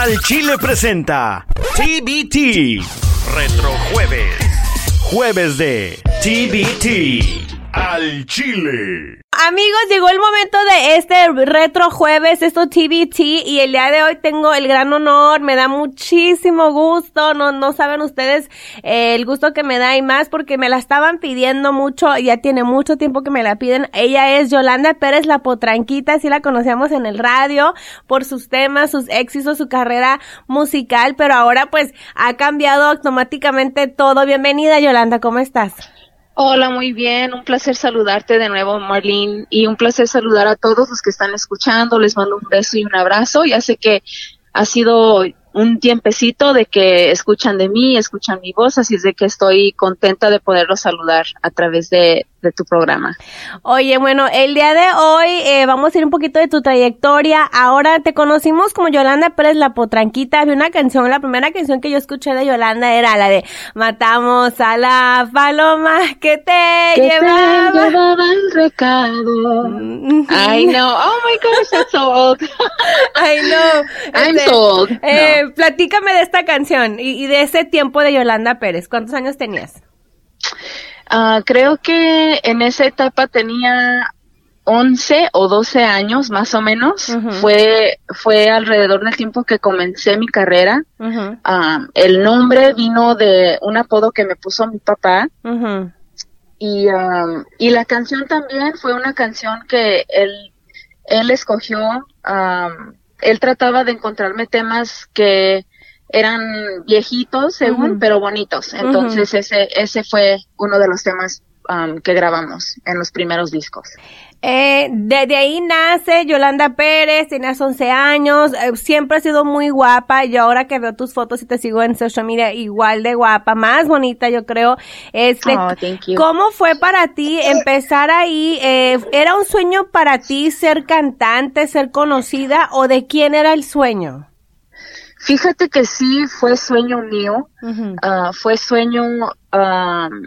Al Chile presenta TBT Retro Jueves. Jueves de TBT Al Chile. Amigos, llegó el momento de este retro jueves, esto TBT, y el día de hoy tengo el gran honor, me da muchísimo gusto, no, no saben ustedes eh, el gusto que me da y más porque me la estaban pidiendo mucho, ya tiene mucho tiempo que me la piden. Ella es Yolanda Pérez La Potranquita, así la conocíamos en el radio por sus temas, sus éxitos, su carrera musical, pero ahora pues ha cambiado automáticamente todo. Bienvenida Yolanda, ¿cómo estás? Hola, muy bien. Un placer saludarte de nuevo, Marlene. Y un placer saludar a todos los que están escuchando. Les mando un beso y un abrazo. Ya sé que ha sido un tiempecito de que escuchan de mí, escuchan mi voz, así es de que estoy contenta de poderlos saludar a través de, de tu programa. Oye, bueno, el día de hoy eh, vamos a ir un poquito de tu trayectoria. Ahora te conocimos como Yolanda Pérez La Potranquita. Había una canción, la primera canción que yo escuché de Yolanda era la de Matamos a la paloma que te Que llevaba. te llevaba el recado. I know. Oh my gosh, that's so old. Ay, no. I'm Este, so old. No. eh, Platícame de esta canción y, y de ese tiempo de Yolanda Pérez. ¿Cuántos años tenías? Ah, creo que en esa etapa tenía 11 o 12 años más o menos. Fue fue alrededor del tiempo que comencé mi carrera. Ah, el nombre vino de un apodo que me puso mi papá y um, y la canción también fue una canción que él él escogió. um, él trataba de encontrarme temas que eran viejitos según, pero bonitos. Entonces ese ese fue uno de los temas um, que grabamos en los primeros discos. Eh, desde ahí nace Yolanda Pérez, tenías 11 años, eh, siempre has sido muy guapa y ahora que veo tus fotos y te sigo en social media igual de guapa, más bonita yo creo. Este, Oh, thank you. ¿Cómo fue para ti empezar ahí? Eh, ¿Era un sueño para ti ser cantante, ser conocida o de quién era el sueño? Fíjate que sí fue sueño mío. Ah, fue sueño, am,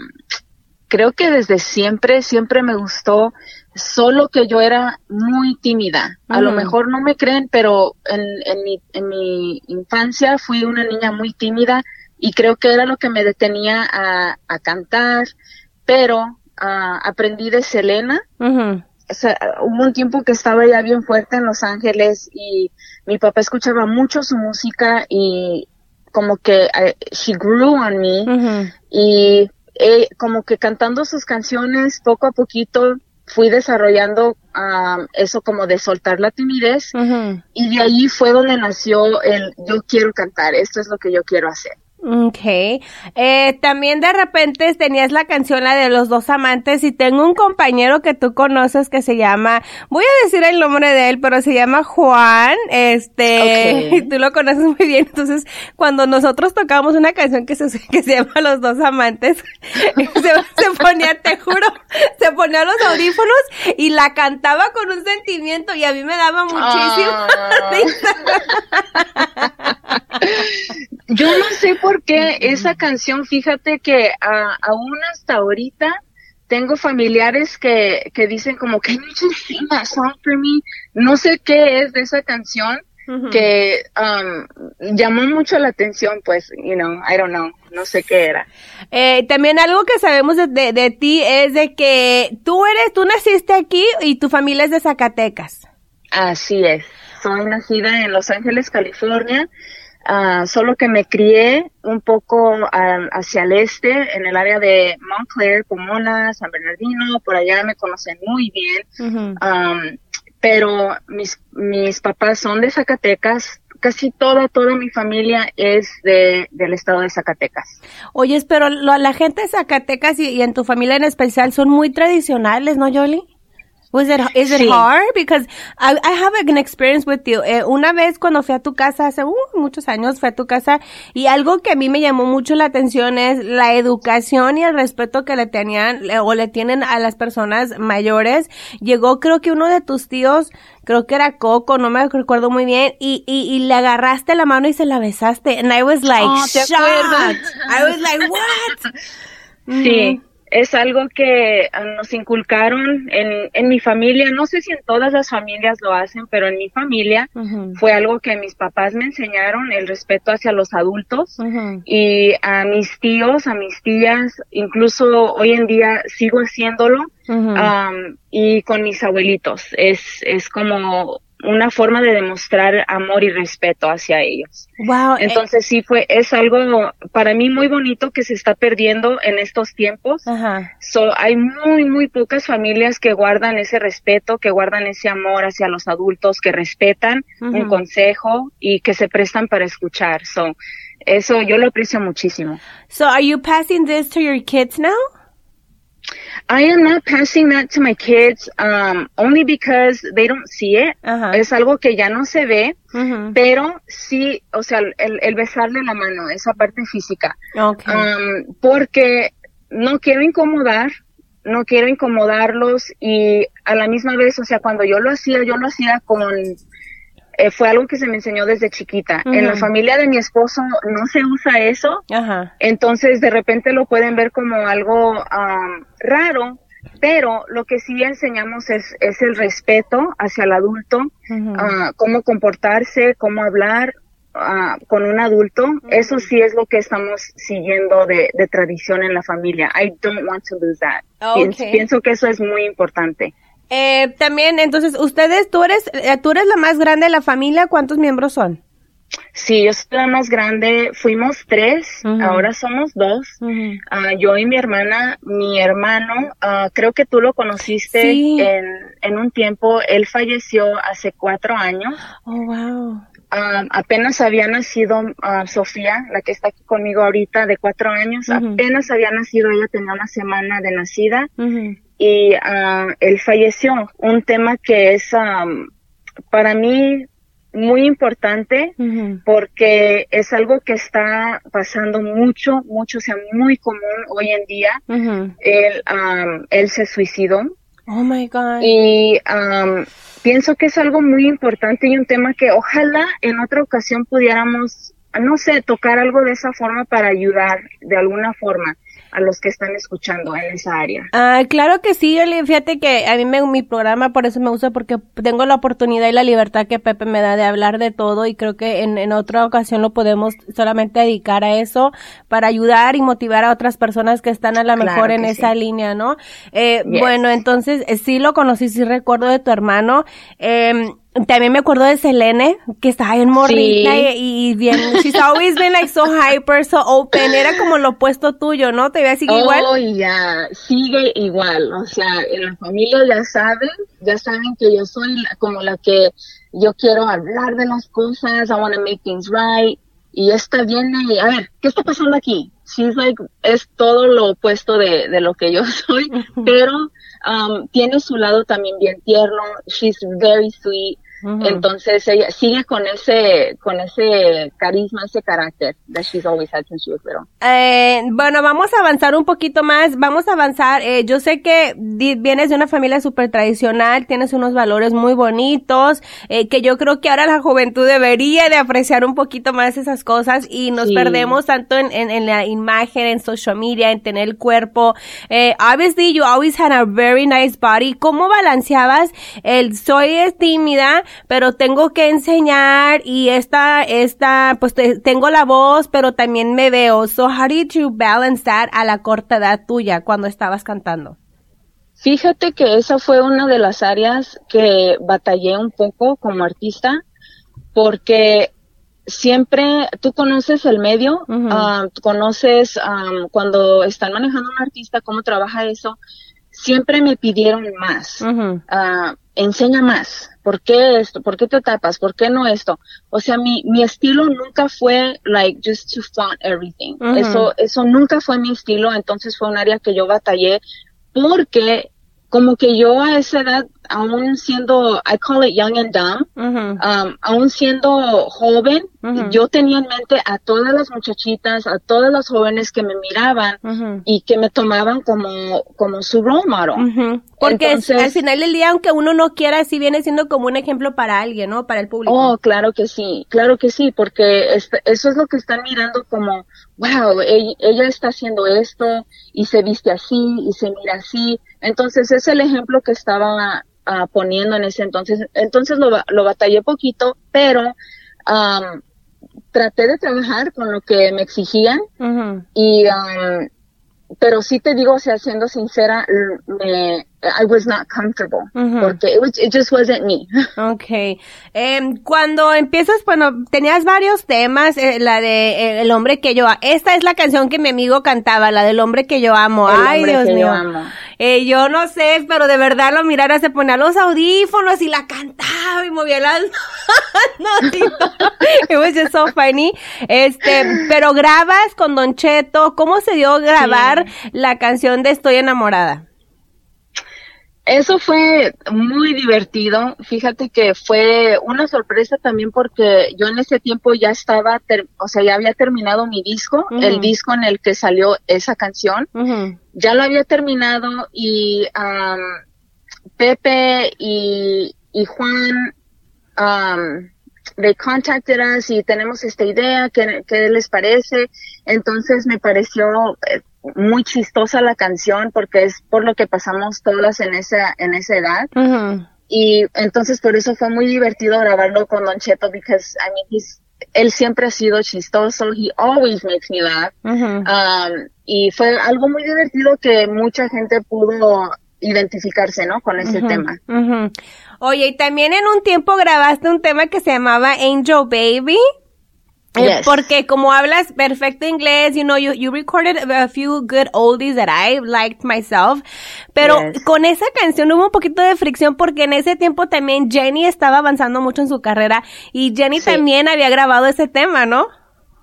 creo que desde siempre, siempre me gustó, solo que yo era muy tímida. A lo mejor no me creen, pero en, en, mi, en mi infancia fui una niña muy tímida y creo que era lo que me detenía a, a cantar, pero ah, aprendí de Selena. O sea, hubo un tiempo que estaba ya bien fuerte en Los Ángeles y mi papá escuchaba mucho su música y como que eh, she grew on me y eh, como que cantando sus canciones poco a poquito fui desarrollando ah, eso como de soltar la timidez y de ahí fue donde nació el yo quiero cantar, esto es lo que yo quiero hacer. Okay. Eh, también de repente tenías la canción la de los dos amantes y tengo un compañero que tú conoces que se llama, voy a decir el nombre de él, pero se llama Juan, este, Ok. tú lo conoces muy bien, entonces cuando nosotros tocábamos una canción que se, que se llama Los dos amantes, se, se ponía, te juro, se ponía los audífonos y la cantaba con un sentimiento y a mí me daba muchísimo Ah. Yo no sé por qué esa canción, fíjate que ah, aún hasta ahorita tengo familiares que, que dicen como que song for me. No sé qué es de esa canción que um, llamó mucho la atención, pues, you know, I don't know, no sé qué era. Eh, también algo que sabemos de, de, de ti es de que tú eres, tú naciste aquí y tu familia es de Zacatecas. Así es. Soy nacida en Los Ángeles, California. Ah, solo que me crié un poco ah, hacia el este, en el área de Montclair, Pomona, San Bernardino, por allá me conocen muy bien. Um, pero mis, mis papás son de Zacatecas. Casi toda, toda mi familia es de, del estado de Zacatecas. Oyes, pero lo- la gente de Zacatecas y, y en tu familia en especial son muy tradicionales, ¿no, Yoli? Was it, is it hard? Because I, I have an experience with you. Eh, una vez cuando fui a tu casa, hace uh, muchos años fui a tu casa, y algo que a mí me llamó mucho la atención es la educación y el respeto que le tenían le- o le tienen a las personas mayores. Llegó creo que uno de tus tíos, creo que era Coco, no me recuerdo muy bien, y, y, y le agarraste la mano y se la besaste. And I was like, Oh, ¿te shocked. I was like, what? Sí, es algo que ah, nos inculcaron en, en mi familia. No sé si en todas las familias lo hacen, pero en mi familia fue algo que mis papás me enseñaron, el respeto hacia los adultos y a mis tíos, a mis tías, incluso hoy en día sigo haciéndolo y con mis abuelitos. Es, es como una forma de demostrar amor y respeto hacia ellos. Wow. Eh, Entonces sí fue, es algo para mí muy bonito que se está perdiendo en estos tiempos. Ajá. So, hay muy, muy pocas familias que guardan ese respeto, que guardan ese amor hacia los adultos, que respetan un consejo y que se prestan para escuchar. So, eso yo lo aprecio muchísimo. So are you passing this to your kids now? I am not passing that to my kids um, only because they don't see it. Ajá. Es algo que ya no se ve, pero sí, o sea, el, el besarle la mano, esa parte física. Okay. Um, porque no quiero incomodar, no quiero incomodarlos y a la misma vez, o sea, cuando yo lo hacía, yo lo hacía con, eh, fue algo que se me enseñó desde chiquita. En la familia de mi esposo no se usa eso, entonces de repente lo pueden ver como algo um, raro, pero lo que sí enseñamos es, es el respeto hacia el adulto, ah, cómo comportarse, cómo hablar ah, con un adulto. Eso sí es lo que estamos siguiendo de, de tradición en la familia. I don't want to lose that. Pien- Okay. Pienso que eso es muy importante. Eh, también, entonces, ustedes, tú eres, eh, tú eres la más grande de la familia, ¿cuántos miembros son? Sí, yo soy la más grande, fuimos tres, ahora somos dos. Ah, yo y mi hermana, mi hermano, ah, creo que tú lo conociste Sí. en, en un tiempo, él falleció hace cuatro años. Oh, wow. Ah, apenas había nacido Sofía, la que está aquí conmigo ahorita, de cuatro años, apenas había nacido, ella tenía una semana de nacida. Y ah, él falleció. Un tema que es am, para mí muy importante porque es algo que está pasando mucho, mucho, o sea, muy común hoy en día. Ujú. Él, am, él se suicidó Oh, my God. y am, pienso que es algo muy importante y un tema que ojalá en otra ocasión pudiéramos, no sé, tocar algo de esa forma para ayudar de alguna forma a los que están escuchando en esa área. Ah, claro que sí, Yoli. Fíjate que a mí me, mi programa por eso me gusta porque tengo la oportunidad y la libertad que Pepe me da de hablar de todo y creo que en, en otra ocasión lo podemos solamente dedicar a eso para ayudar y motivar a otras personas que están a lo Claro mejor en esa línea, ¿no? Eh, Yes. Bueno, entonces eh, sí lo conocí, sí recuerdo de tu hermano. Eh, también me acuerdo de Selene, que estaba bien morrita Sí. y, y bien, she's always been like so hyper, so open, era como lo opuesto tuyo, ¿no? Te veía así igual. Oh, ya, sigue igual, o sea, en la familia ya saben, ya saben que yo soy como la que yo quiero hablar de las cosas, I want to make things right, y esta viene a ver, ¿qué está pasando aquí? She's like, es todo lo opuesto de, de lo que yo soy, pero um, tiene su lado también bien tierno, she's very sweet, Entonces ella sigue con ese, con ese carisma, ese carácter that she's always had since she was little. Eh, bueno, vamos a avanzar un poquito más, vamos a avanzar. Eh, yo sé que vienes de una familia súper tradicional, tienes unos valores muy bonitos, eh, que yo creo que ahora la juventud debería de apreciar un poquito más esas cosas y nos Sí. perdemos tanto en, en, en la imagen, en social media, en tener el cuerpo. Eh, obviously, you always had a very nice body. ¿Cómo balanceabas el soy tímida, pero tengo que enseñar y esta, esta, pues te- tengo la voz, pero también me veo. So how did you balance that a la corta edad tuya cuando estabas cantando? Fíjate que esa fue una de las áreas que batallé un poco como artista, porque siempre tú conoces el medio, tú conoces am, cuando están manejando un artista, cómo trabaja eso, siempre me pidieron más. Enseña más. ¿Por qué esto? ¿Por qué te tapas? ¿Por qué no esto? O sea, mi, mi estilo nunca fue like just to flaunt everything. Eso, eso nunca fue mi estilo. Entonces fue un área que yo batallé porque como que yo a esa edad aún siendo, I call it young and dumb, um, aún siendo joven, yo tenía en mente a todas las muchachitas, a todas las jóvenes que me miraban y que me tomaban como, como su role model. Porque al final del día, aunque uno no quiera, sí viene siendo como un ejemplo para alguien, ¿no? Para el público. Oh, claro que sí, claro que sí, porque eso es lo que están mirando como, wow, ella, está haciendo esto y se viste así y se mira así. Entonces es el ejemplo que estaba ah, poniendo en ese entonces. Entonces lo, lo batallé poquito, pero traté de trabajar con lo que me exigían y pero sí te digo, o sea, siendo sincera, me, I was not comfortable porque it, was, it, just wasn't me. Okay. Eh, cuando empiezas, bueno, tenías varios temas, eh, la de eh, El hombre que yo amo. Esta es la canción que mi amigo cantaba, la del hombre que yo amo. Ay, Dios mío. Yo, amo. Eh, yo no sé, pero de verdad lo mirara, se ponía los audífonos y la cantaba y movía las notitas. It was just so funny. Este, pero grabas con Don Cheto, ¿cómo se dio grabar la canción de Estoy enamorada? Eso fue muy divertido. Fíjate que fue una sorpresa también porque yo en ese tiempo ya estaba, o sea, ya había terminado mi disco, el disco en el que salió esa canción. Ya lo había terminado y Pepe y, y Juan um, they contacted us y tenemos esta idea, ¿qué, qué les parece? Entonces me pareció eh, muy chistosa la canción porque es por lo que pasamos todas en esa, en esa edad. Y entonces por eso fue muy divertido grabarlo con Don Cheto because, I mean, he's, él siempre ha sido chistoso, he always makes me laugh. Um, y fue algo muy divertido que mucha gente pudo identificarse, ¿no? Con ese tema. Oye, y también en un tiempo grabaste un tema que se llamaba Angel Baby. Eh, porque como hablas perfecto inglés, you know, you, you recorded a few good oldies that I liked myself. Pero con esa canción hubo un poquito de fricción porque en ese tiempo también Jenny estaba avanzando mucho en su carrera y Jenny también había grabado ese tema, ¿no?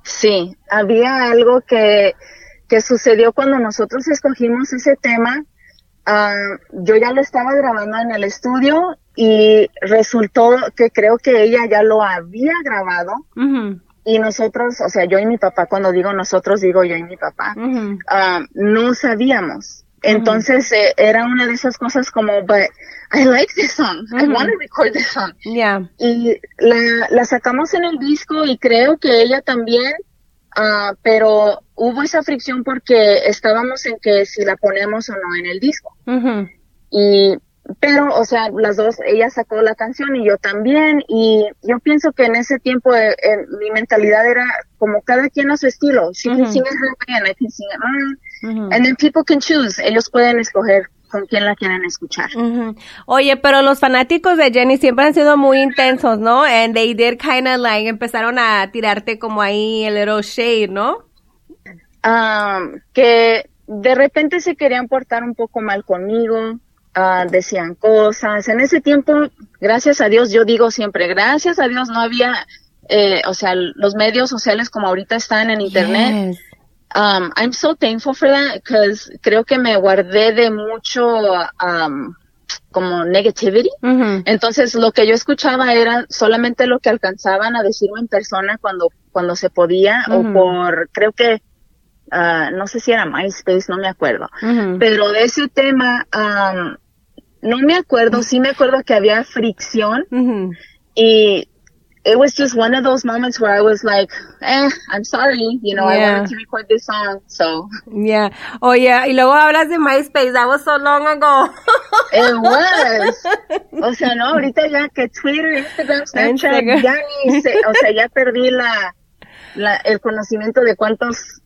Sí, había algo que, que sucedió cuando nosotros escogimos ese tema. Uh, yo ya lo estaba grabando en el estudio y resultó que creo que ella ya lo había grabado. Y nosotros, o sea, yo y mi papá, cuando digo nosotros, digo yo y mi papá, ah, no sabíamos. Entonces eh, era una de esas cosas como, but I like this song, I want to record this song. Yeah. Y la, la, sacamos en el disco y creo que ella también, uh, pero hubo esa fricción porque estábamos en que si la ponemos o no en el disco. Y pero, o sea, las dos, ella sacó la canción y yo también, y yo pienso que en ese tiempo eh, eh, mi mentalidad era como cada quien a su estilo. She can sing it her way and I can sing it mine. And then people can choose. Ellos pueden escoger con quién la quieren escuchar. Oye, pero los fanáticos de Jenny siempre han sido muy intensos, ¿no? And they did kind of like, empezaron a tirarte como ahí el little shade, ¿no? Um, que de repente se querían portar un poco mal conmigo Ah, decían cosas. En ese tiempo, gracias a Dios, yo digo siempre, gracias a Dios no había, eh, o sea, los medios sociales como ahorita están en internet. Um, I'm so thankful for that because creo que me guardé de mucho um, como negativity. Entonces lo que yo escuchaba era solamente lo que alcanzaban a decirme en persona cuando cuando se podía o por creo que uh, no sé si era MySpace, no me acuerdo. Pero de ese tema um, no me acuerdo, sí me acuerdo que había fricción y it was just one of those moments where I was like, eh, I'm sorry, you know, I wanted to record this song, so. Yeah. Oh, yeah. Y luego hablas de MySpace, that was so long ago. it was. O sea, no, ahorita ya que Twitter, Instagram, Snapchat, ya ni se, o sea, ya perdí la, la, el conocimiento de cuántos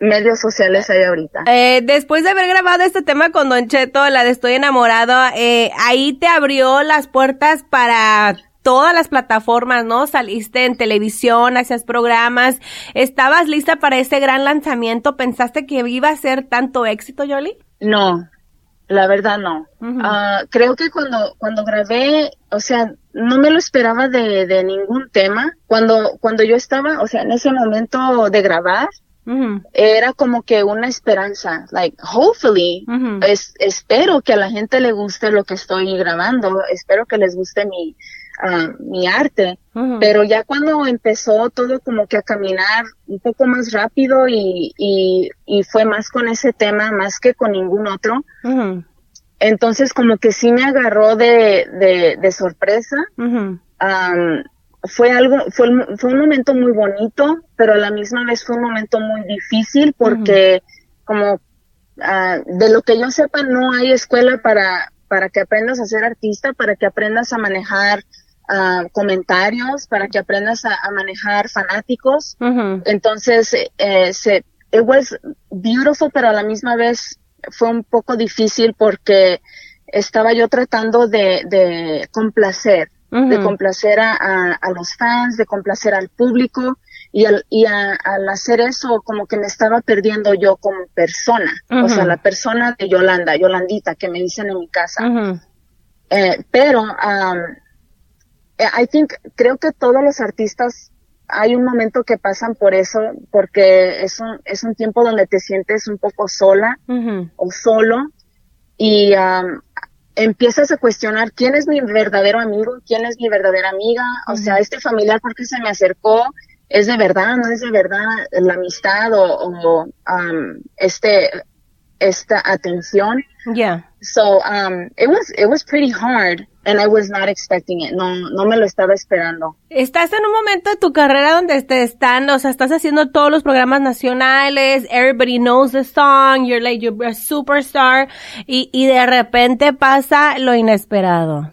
medios sociales hay ahorita. Eh, después de haber grabado este tema con Don Cheto, la de Estoy enamorado, eh, ahí te abrió las puertas para todas las plataformas, ¿no? Saliste en televisión, hacías programas, ¿estabas lista para ese gran lanzamiento? ¿Pensaste que iba a ser tanto éxito, Yoli? No, la verdad no. Ah, creo que cuando, cuando grabé, o sea, no me lo esperaba de, de ningún tema. Cuando, cuando yo estaba, o sea, en ese momento de grabar, era como que una esperanza, like, hopefully, es, espero que a la gente le guste lo que estoy grabando, espero que les guste mi, uh, mi arte, pero ya cuando empezó todo como que a caminar un poco más rápido y, y, y fue más con ese tema, más que con ningún otro, entonces como que sí me agarró de, de, de sorpresa. Um, fue algo, fue, fue un momento muy bonito, pero a la misma vez fue un momento muy difícil porque como uh, de lo que yo sepa no hay escuela para, para que aprendas a ser artista, para que aprendas a manejar uh, comentarios, para que aprendas a, a manejar fanáticos. Entonces, eh, se, it was beautiful, pero a la misma vez fue un poco difícil porque estaba yo tratando de, de complacer de complacer a, a, los fans, de complacer al público y, al, y al hacer eso como que me estaba perdiendo yo como persona, o sea, la persona de Yolanda, Yolandita, que me dicen en mi casa. eh, pero, um, I think, creo que todos los artistas hay un momento que pasan por eso, porque es un, es un tiempo donde te sientes un poco sola o solo y um, empiezas a cuestionar quién es mi verdadero amigo, quién es mi verdadera amiga, o sea, este familiar, ¿por qué se me acercó? ¿Es de verdad? ¿No es de verdad la amistad o, o um, este, esta atención? Yeah. So, um, it was, it was pretty hard and I was not expecting it. No, no me lo estaba esperando. Estás en un momento de tu carrera donde te están, o sea, estás haciendo todos los programas nacionales, everybody knows the song, you're like, you're a superstar, y, y de repente pasa lo inesperado.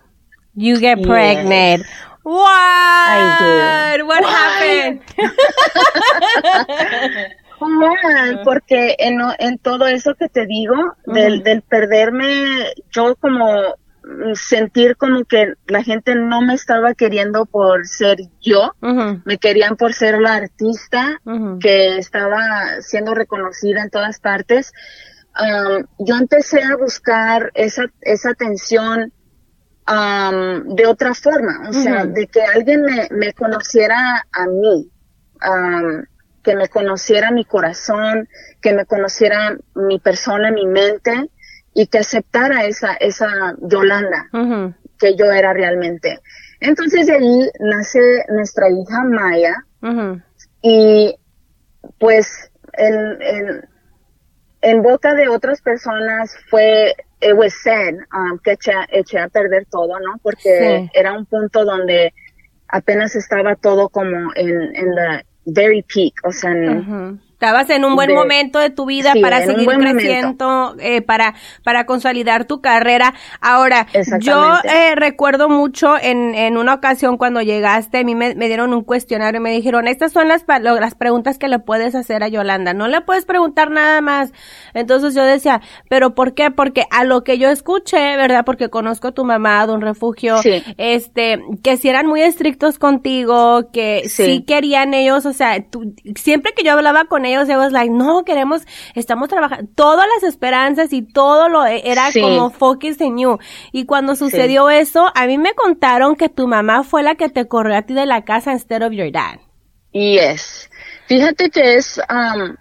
You get pregnant. What? I What, happened? porque en, en todo eso que te digo, del, del perderme, yo como sentir como que la gente no me estaba queriendo por ser yo, me querían por ser la artista que estaba siendo reconocida en todas partes. Um, yo empecé a buscar esa, esa atención um, de otra forma, o sea, de que alguien me, me conociera a mí. Um, que me conociera mi corazón, que me conociera mi persona, mi mente y que aceptara esa, esa Yolanda que yo era realmente. Entonces de ahí nace nuestra hija Maya y pues en, en, en, boca de otras personas fue, it was said, um, que eché, eché, a perder todo, ¿no? Porque sí. era un punto donde apenas estaba todo como en, en la very peak, o sea, uh -huh. Estabas en un buen de, momento de tu vida sí, para seguir creciendo, eh, para, para consolidar tu carrera. Ahora, yo eh, recuerdo mucho en, en una ocasión cuando llegaste, a mí me, me dieron un cuestionario y me dijeron, estas son las, las preguntas que le puedes hacer a Yolanda, no le puedes preguntar nada más. Entonces yo decía, ¿pero por qué? Porque a lo que yo escuché, ¿verdad? Porque conozco a tu mamá, un refugio, sí. este, que si eran muy estrictos contigo, que sí, sí querían ellos, o sea, tú, siempre que yo hablaba con ellos, it was like, no, queremos, estamos trabajando, todas las esperanzas y todo lo era sí. como focus en you. Y cuando sucedió sí. eso, a mí me contaron que tu mamá fue la que te corrió a ti de la casa instead of your dad. Yes. Fíjate que es, um,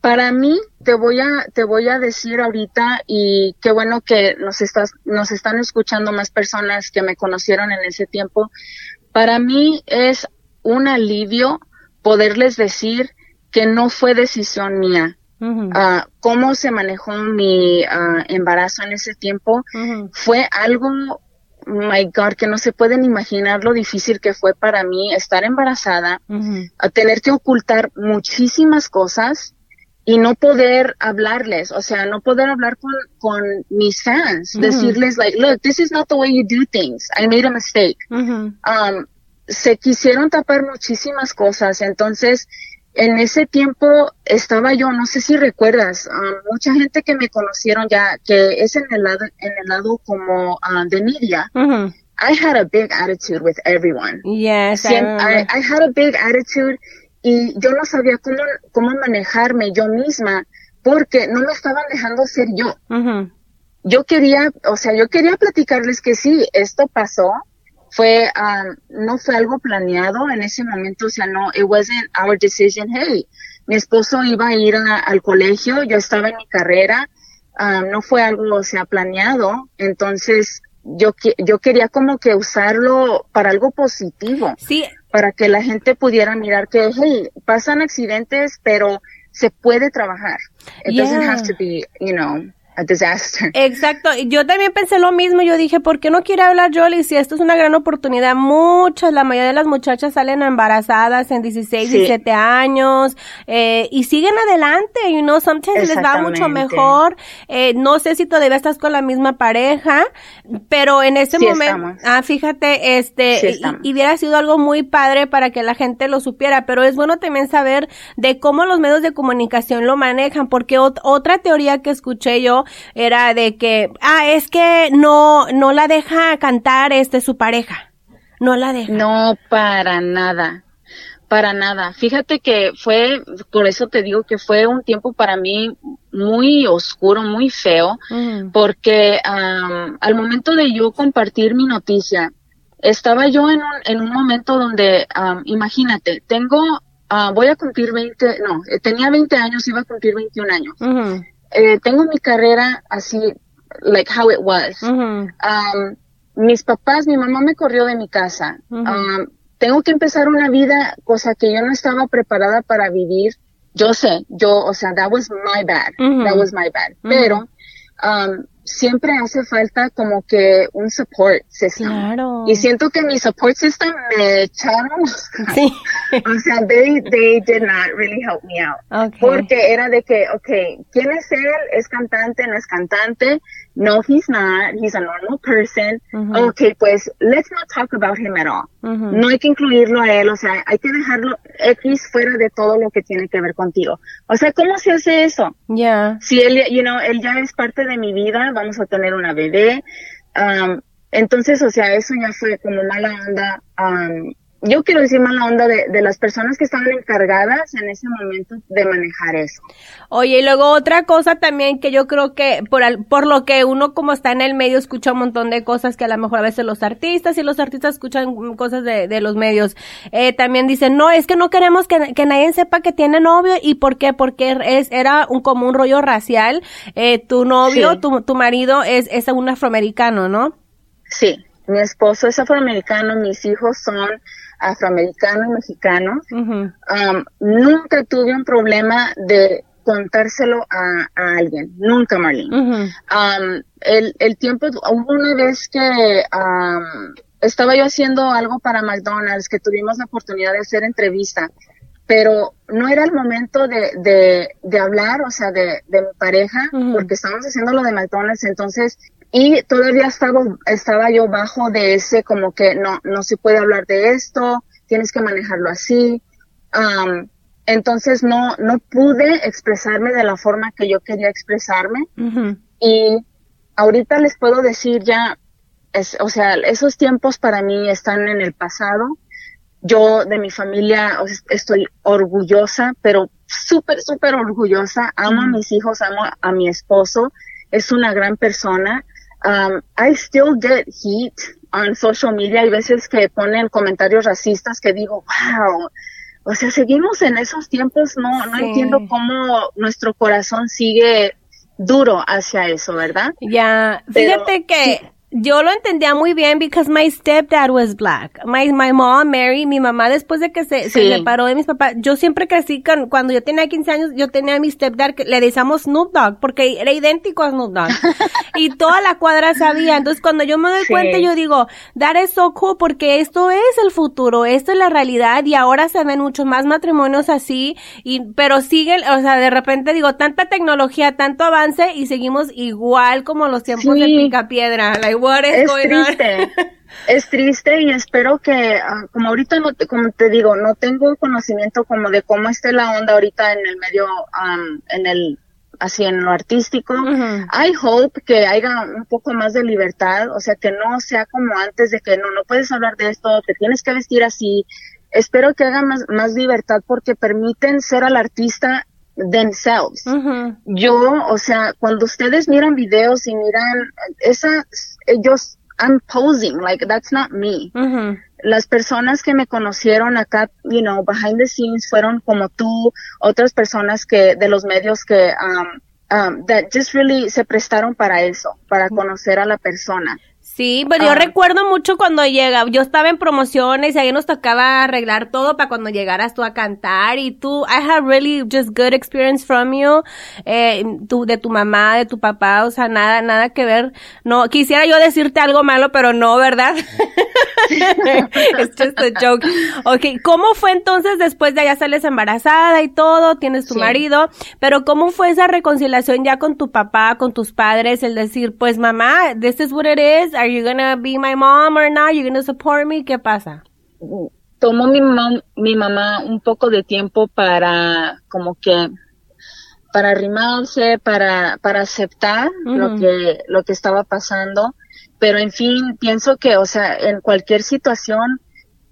para mí, te voy a, te voy a decir ahorita y qué bueno que nos estás, nos están escuchando más personas que me conocieron en ese tiempo. Para mí es un alivio poderles decir que no fue decisión mía. Uh -huh. uh, cómo se manejó mi uh, embarazo en ese tiempo -huh. fue algo, my God, que no se pueden imaginar lo difícil que fue para mí estar embarazada, a tener que ocultar muchísimas cosas y no poder hablarles, o sea, no poder hablar con, con mis fans, decirles like, look, this is not the way you do things, I made a mistake. Um, se quisieron tapar muchísimas cosas, entonces en ese tiempo estaba yo, no sé si recuerdas, um, mucha gente que me conocieron ya, que es en el lado, en el lado como uh, de media. Uh -huh. I had a big attitude with everyone. Yes, Siem I, I, I, had a big attitude y yo no sabía cómo, cómo manejarme yo misma porque no me estaban dejando ser yo. Uh -huh. Yo quería, o sea, yo quería platicarles que sí, esto pasó, fue, um, no fue algo planeado en ese momento, o sea, no, it wasn't our decision, hey, mi esposo iba a ir al colegio, yo estaba en mi carrera, um, no fue algo, o sea, planeado, entonces yo, yo quería como que usarlo para algo positivo. Sí. Para que la gente pudiera mirar que, hey, pasan accidentes, pero se puede trabajar. It doesn't have to be, you know, a disaster. Exacto, yo también pensé lo mismo, yo dije, ¿por qué no quiere hablar Jolie? Si esto es una gran oportunidad, muchas, la mayoría de las muchachas salen embarazadas en 16, 17 años, eh, y siguen adelante, you know, sometimes les va mucho mejor, eh, no sé si todavía estás con la misma pareja, pero en ese momento, ah, fíjate, este, y, hubiera sido algo muy padre para que la gente lo supiera, pero es bueno también saber de cómo los medios de comunicación lo manejan, porque otra teoría que escuché yo era de que, ah, es que no, no la deja cantar este su pareja. No la deja. No, para nada. Para nada. Fíjate que fue, por eso te digo que fue un tiempo para mí muy oscuro, muy feo, porque al momento de yo compartir mi noticia, estaba yo en un, en un momento donde, imagínate, tengo, ah, voy a cumplir 20, no, eh, tenía 20 años, iba a cumplir 21 años eh, tengo mi carrera así, like how it was. um, mis papás, mi mamá me corrió de mi casa. um, tengo que empezar una vida, cosa que yo no estaba preparada para vivir. Yo sé, yo, o sea, that was my bad. That was my bad. Pero, um, siempre hace falta como que un support system. Claro. Y siento que mi support system me echaron. Sí. o sea, they, they did not really help me out. Okay. Porque era de que, okay, ¿quién es él? ¿Es cantante? ¿No es cantante? No, he's not. He's a normal person. Okay, pues, let's not talk about him at all. No hay que incluirlo a él, o sea, hay que dejarlo X fuera de todo lo que tiene que ver contigo. O sea, ¿cómo se hace eso? Ya. Si él, you know, él ya es parte de mi vida, vamos a tener una bebé. Um, entonces, o sea, eso ya fue como mala onda. Um, yo quiero decir mala onda de, de, las personas que estaban encargadas en ese momento de manejar eso. Oye, y luego otra cosa también que yo creo que por, por lo que uno como está en el medio escucha un montón de cosas que a lo mejor a veces los artistas y los artistas escuchan cosas de, de los medios, eh, también dicen, no, es que no queremos que, que, nadie sepa que tiene novio y por qué, porque es, era un, como un rollo racial, eh, tu novio, tu, tu marido es, es un afroamericano, ¿no? Sí, mi esposo es afroamericano, mis hijos son afroamericano y mexicano, um, nunca tuve un problema de contárselo a, alguien, nunca, Marlene. Um, el, el, tiempo, hubo una vez que um, estaba yo haciendo algo para McDonald's, que tuvimos la oportunidad de hacer entrevista, pero no era el momento de, de, de hablar, o sea, de, de mi pareja, porque estábamos haciendo lo de McDonald's, entonces y todavía estaba, estaba yo bajo de ese como que no, no se puede hablar de esto, tienes que manejarlo así. Um, entonces no, no pude expresarme de la forma que yo quería expresarme. Y ahorita les puedo decir ya, es, o sea, esos tiempos para mí están en el pasado. Yo de mi familia estoy orgullosa, pero súper, súper orgullosa. Amo a mis hijos, amo a mi esposo. Es una gran persona um, I still get heat on social media. Hay veces que ponen comentarios racistas que digo, wow, o sea, seguimos en esos tiempos, no, no entiendo cómo nuestro corazón sigue duro hacia eso, ¿verdad? Ya, fíjate que yo lo entendía muy bien because my stepdad was black. My, my mom, Mary, mi mamá después de que se, se separó de mis papás, yo siempre crecí con, cuando yo tenía 15 años, yo tenía a mi stepdad que le decíamos Snoop Dogg porque era idéntico a Snoop Dogg. y toda la cuadra sabía. Entonces cuando yo me doy cuenta, yo digo, that is so cool porque esto es el futuro, esto es la realidad y ahora se ven muchos más matrimonios así y, pero siguen, o sea, de repente digo, tanta tecnología, tanto avance y seguimos igual como los tiempos de picapiedra. Like, es triste. Es triste y espero que, ah, como ahorita no te, como te digo, no tengo conocimiento como de cómo esté la onda ahorita en el medio, en el, así en lo artístico. I hope que haya un poco más de libertad, o sea, que no sea como antes de que no, no puedes hablar de esto, te tienes que vestir así. Espero que haga más, más libertad porque permiten ser al artista themselves. Yo, o sea, cuando ustedes miran videos y miran esa, ellos I'm posing, like that's not me. Las personas que me conocieron acá, you know, behind the scenes fueron como tú, otras personas que, de los medios que, um, um, that just really se prestaron para eso, para conocer a la persona. Sí, pero yo Ah. recuerdo mucho cuando llega, yo estaba en promociones y ahí nos tocaba arreglar todo para cuando llegaras tú a cantar y tú, I had really just good experience from you, eh, tú, de tu mamá, de tu papá, o sea, nada, nada que ver, no, quisiera yo decirte algo malo, pero no, ¿verdad? It's just a joke. Okay, ¿cómo fue entonces después de allá sales embarazada y todo, tienes tu Sí. marido, pero cómo fue esa reconciliación ya con tu papá, con tus padres, el decir, pues mamá, this is what it is, are you gonna be my mom or not, you gonna support me, ¿qué pasa? Tomó mi, mam- mi mamá un poco de tiempo para, como que, para arrimarse, para, para aceptar lo que, lo que estaba pasando. Pero en fin, pienso que, o sea, en cualquier situación,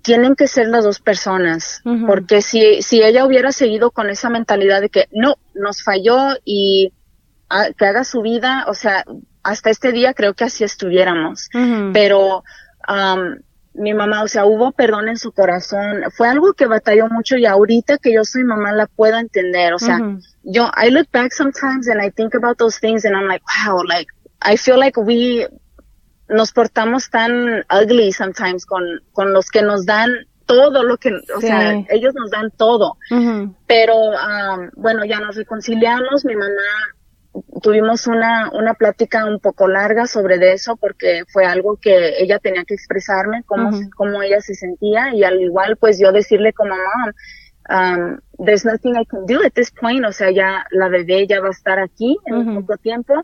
tienen que ser las dos personas, porque si, si ella hubiera seguido con esa mentalidad de que no, nos falló y que haga su vida, o sea, hasta este día creo que así estuviéramos. Pero am, mi mamá, o sea, hubo perdón en su corazón, fue algo que batalló mucho y ahorita que yo soy mamá la puedo entender, o sea, yo, I look back sometimes and I think about those things and I'm like, wow, like, I feel like we nos portamos tan ugly sometimes con, con los que nos dan todo lo que, o Sí. sea, ellos nos dan todo. Pero, am, bueno, ya nos reconciliamos, mi mamá, tuvimos una, una plática un poco larga sobre de eso porque fue algo que ella tenía que expresarme, cómo, cómo ella se sentía y al igual pues yo decirle como mom, um, there's nothing I can do at this point, o sea, ya la bebé ya va a estar aquí en Ujú. poco tiempo,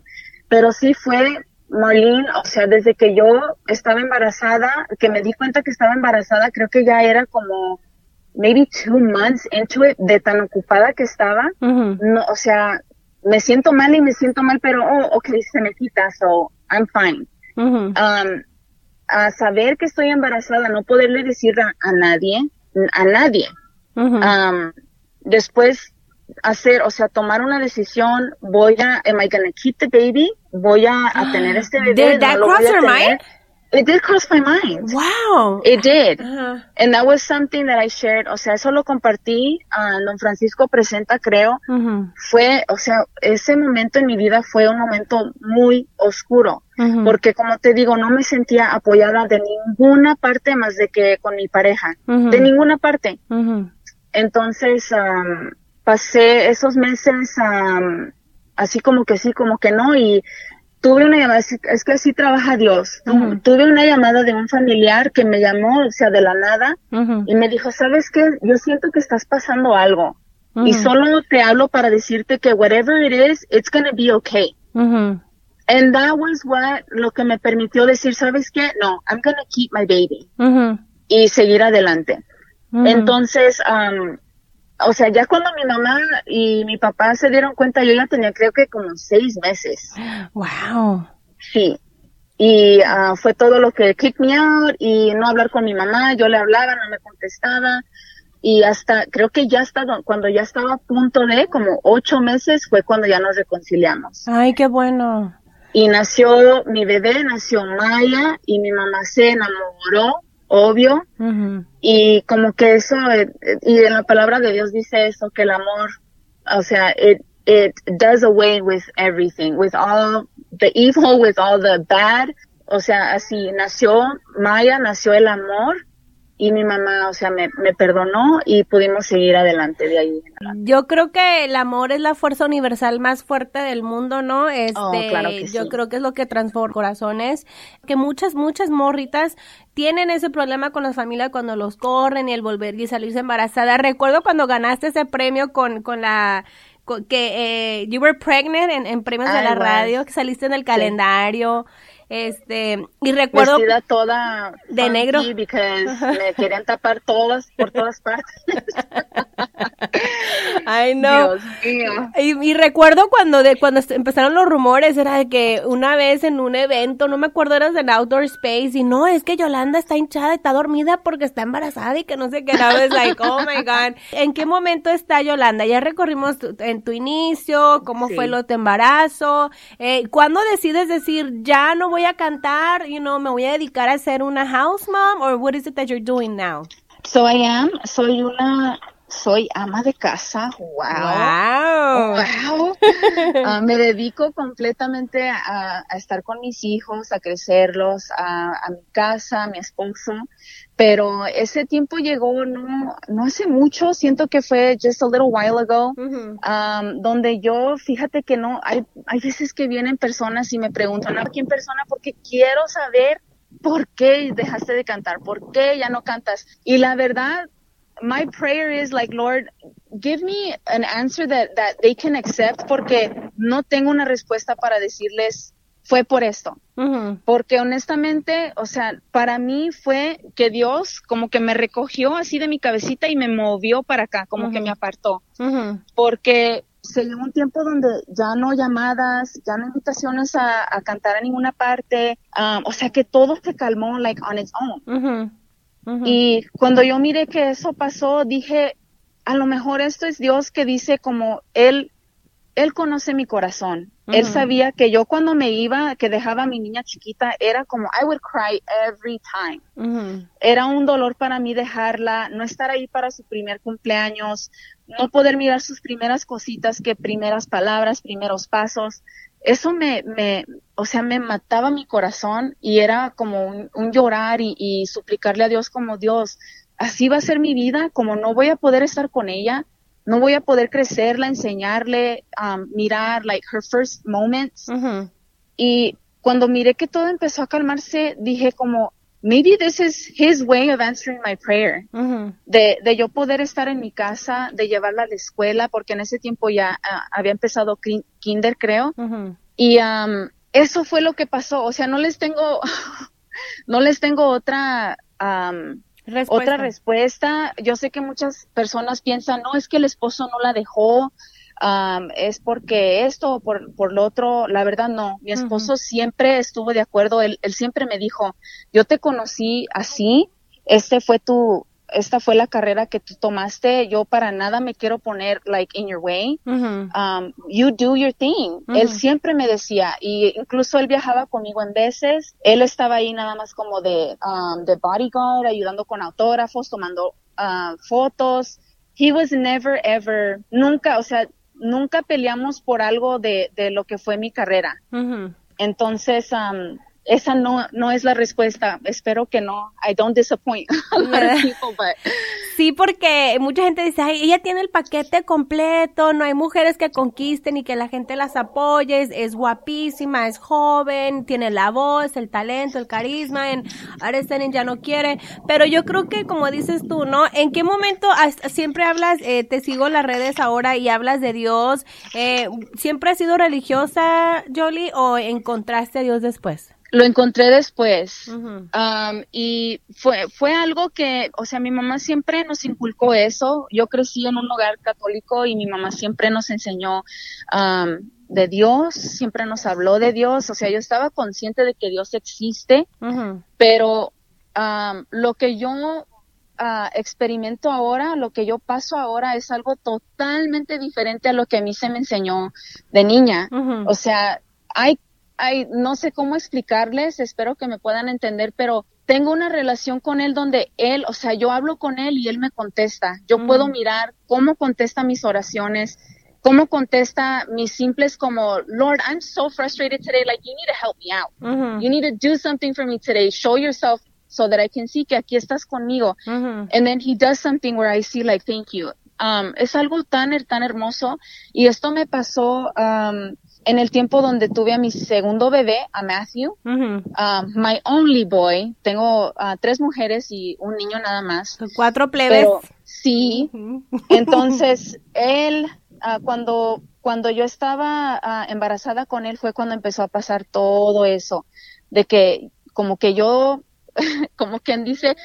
pero sí fue Marlene, o sea, desde que yo estaba embarazada, que me di cuenta que estaba embarazada, creo que ya era como maybe two months into it, de tan ocupada que estaba, no, o sea, me siento mal y me siento mal, pero, oh, ok, se me quita, so I'm fine. Um, a saber que estoy embarazada, no poderle decir a, a nadie, a nadie. Um, después hacer, o sea, tomar una decisión, voy a, am I gonna keep the baby? Voy a, a tener este bebé. Did no that lo voy cross a your tener. mind? It did cross my mind. Wow. It did. And that was something that I shared. O sea, eso lo compartí a Don Francisco Presenta, creo. Fue, o sea, ese momento en mi vida fue un momento muy oscuro. Porque como te digo, no me sentía apoyada de ninguna parte más de que con mi pareja. De ninguna parte. Entonces, am, pasé esos meses am, así como que sí, como que no. Y tuve una llamada, es que así trabaja Dios. Tuve una llamada de un familiar que me llamó, o sea, de la nada. Y me dijo, ¿sabes qué? Yo siento que estás pasando algo. Y solo te hablo para decirte que whatever it is, it's gonna be okay. And that was what, lo que me permitió decir, ¿sabes qué? No, I'm gonna keep my baby. Y seguir adelante. Entonces, am, o sea, ya cuando mi mamá y mi papá se dieron cuenta, yo ya tenía creo que como seis meses. Wow. Sí. Y ah, fue todo lo que kick me out y no hablar con mi mamá. Yo le hablaba, no me contestaba. Y hasta, creo que ya estaba, cuando ya estaba a punto de, como ocho meses, fue cuando ya nos reconciliamos. Ay, qué bueno. Y nació mi bebé, nació Maya, y mi mamá se enamoró, obvio. Y como que eso, eh, y en la palabra de Dios dice eso, que el amor, o sea, it, it does away with everything, with all the evil, with all the bad. O sea, así nació Maya, nació el amor, y mi mamá, o sea, me, me perdonó y pudimos seguir adelante de ahí. Yo creo que el amor es la fuerza universal más fuerte del mundo, ¿no? Este, Oh, claro que yo sí. creo que es lo que transforma corazones. Que muchas, muchas morritas tienen ese problema con las familias cuando los corren y el volver y salirse embarazada. Recuerdo cuando ganaste ese premio con, con la, con- que eh, you were pregnant en, en premios de I la was. radio, que saliste en el calendario. Este, y recuerdo. Vestida toda de negro. because me querían tapar todas por todas partes. Ay, no. Dios mío. Y, y recuerdo cuando de cuando empezaron los rumores, era de que una vez en un evento, no me acuerdo, eras en Outdoor Space, y no, es que Yolanda está hinchada, está dormida porque está embarazada y que no sé qué, era like, oh my God. ¿En qué momento está Yolanda? Ya recorrimos tu- en tu inicio, cómo Sí. fue lo de embarazo, eh, ¿cuándo decides decir, ya no voy a cantar, you know, me voy a dedicar a ser una house mom, or what is it that you're doing now? So I am, soy una, soy ama de casa. Wow. Wow. Wow. Me dedico completamente a, a estar con mis hijos, a crecerlos, a, a mi casa, a mi esposo. Pero ese tiempo llegó no, no hace mucho, siento que fue just a little while ago. Um, donde yo, fíjate que no, hay, hay veces que vienen personas y me preguntan, ¿a quién persona? Porque quiero saber por qué dejaste de cantar, por qué ya no cantas. Y la verdad, my prayer is like, Lord, give me an answer that, that they can accept porque no tengo una respuesta para decirles, fue por esto. Porque honestamente, o sea, para mí fue que Dios como que me recogió así de mi cabecita y me movió para acá, como que me apartó. Porque se llegó un tiempo donde ya no llamadas, ya no invitaciones a, a cantar a ninguna parte, um, o sea que todo se calmó like on its own. Y cuando yo miré que eso pasó, dije, a lo mejor esto es Dios que dice como él, él conoce mi corazón. Él sabía que yo cuando me iba, que dejaba a mi niña chiquita, era como I would cry every time era un dolor para mí dejarla, no estar ahí para su primer cumpleaños, no poder mirar sus primeras cositas, que primeras palabras, primeros pasos. Eso me, me, o sea, me mataba mi corazón y era como un, un llorar y, y suplicarle a Dios como Dios, así va a ser mi vida, como no voy a poder estar con ella, no voy a poder crecerla, enseñarle, um, mirar, like, her first moments. Y cuando miré que todo empezó a calmarse, dije como, maybe this is his way of answering my prayer. De, de yo poder estar en mi casa, de llevarla a la escuela, porque en ese tiempo ya ah, había empezado kin- kinder, creo. Y am, eso fue lo que pasó. O sea, no les tengo, no les tengo otra, Respuesta. otra respuesta. Yo sé que muchas personas piensan, no, es que el esposo no la dejó, am, es porque esto o por, por lo otro. La verdad, no. Mi esposo siempre estuvo de acuerdo. Él, él siempre me dijo, yo te conocí así, este fue tu, esta fue la carrera que tú tomaste. Yo para nada me quiero poner like in your way um, you do your thing. Él siempre me decía, y incluso él viajaba conmigo en veces. Él estaba ahí nada más como de, um, de bodyguard, ayudando con autógrafos, tomando uh, fotos. He was never ever, nunca, o sea, nunca peleamos por algo de, de lo que fue mi carrera. Entonces, um, esa no, no es la respuesta. Espero que no. I don't disappoint a lot of people, but Sí, porque mucha gente dice, ay, ella tiene el paquete completo, no hay mujeres que conquisten y que la gente las apoye, es, es guapísima, es joven, tiene la voz, el talento, el carisma, en Arestenen ya no quiere, pero yo creo que como dices tú, ¿no? ¿En qué momento has- siempre hablas, eh, te sigo en las redes ahora y hablas de Dios, eh, ¿siempre has sido religiosa, Jolie, o encontraste a Dios después? Lo encontré después. Um, y fue, fue algo que, o sea, mi mamá siempre nos inculcó eso. Yo crecí en un hogar católico y mi mamá siempre nos enseñó um, de Dios, siempre nos habló de Dios. O sea, yo estaba consciente de que Dios existe, pero um, lo que yo ah, experimento ahora, lo que yo paso ahora es algo totalmente diferente a lo que a mí se me enseñó de niña. O sea, hay, hay, no sé cómo explicarles, espero que me puedan entender, pero tengo una relación con él donde él, o sea, yo hablo con él y él me contesta. Yo Mm. puedo mirar cómo contesta mis oraciones, cómo contesta mis simples como, Lord, I'm so frustrated today, like you need to help me out. You need to do something for me today. Show yourself so that I can see que aquí estás conmigo. And then he does something where I see like, thank you. Um, es algo tan, tan hermoso. Y esto me pasó um, en el tiempo donde tuve a mi segundo bebé, a Matthew. Um, my only boy. Tengo uh, tres mujeres y un niño nada más. Cuatro plebes. Pero sí, entonces, él, ah, cuando, cuando yo estaba ah, embarazada con él, fue cuando empezó a pasar todo eso, de que como que yo, como quien dice,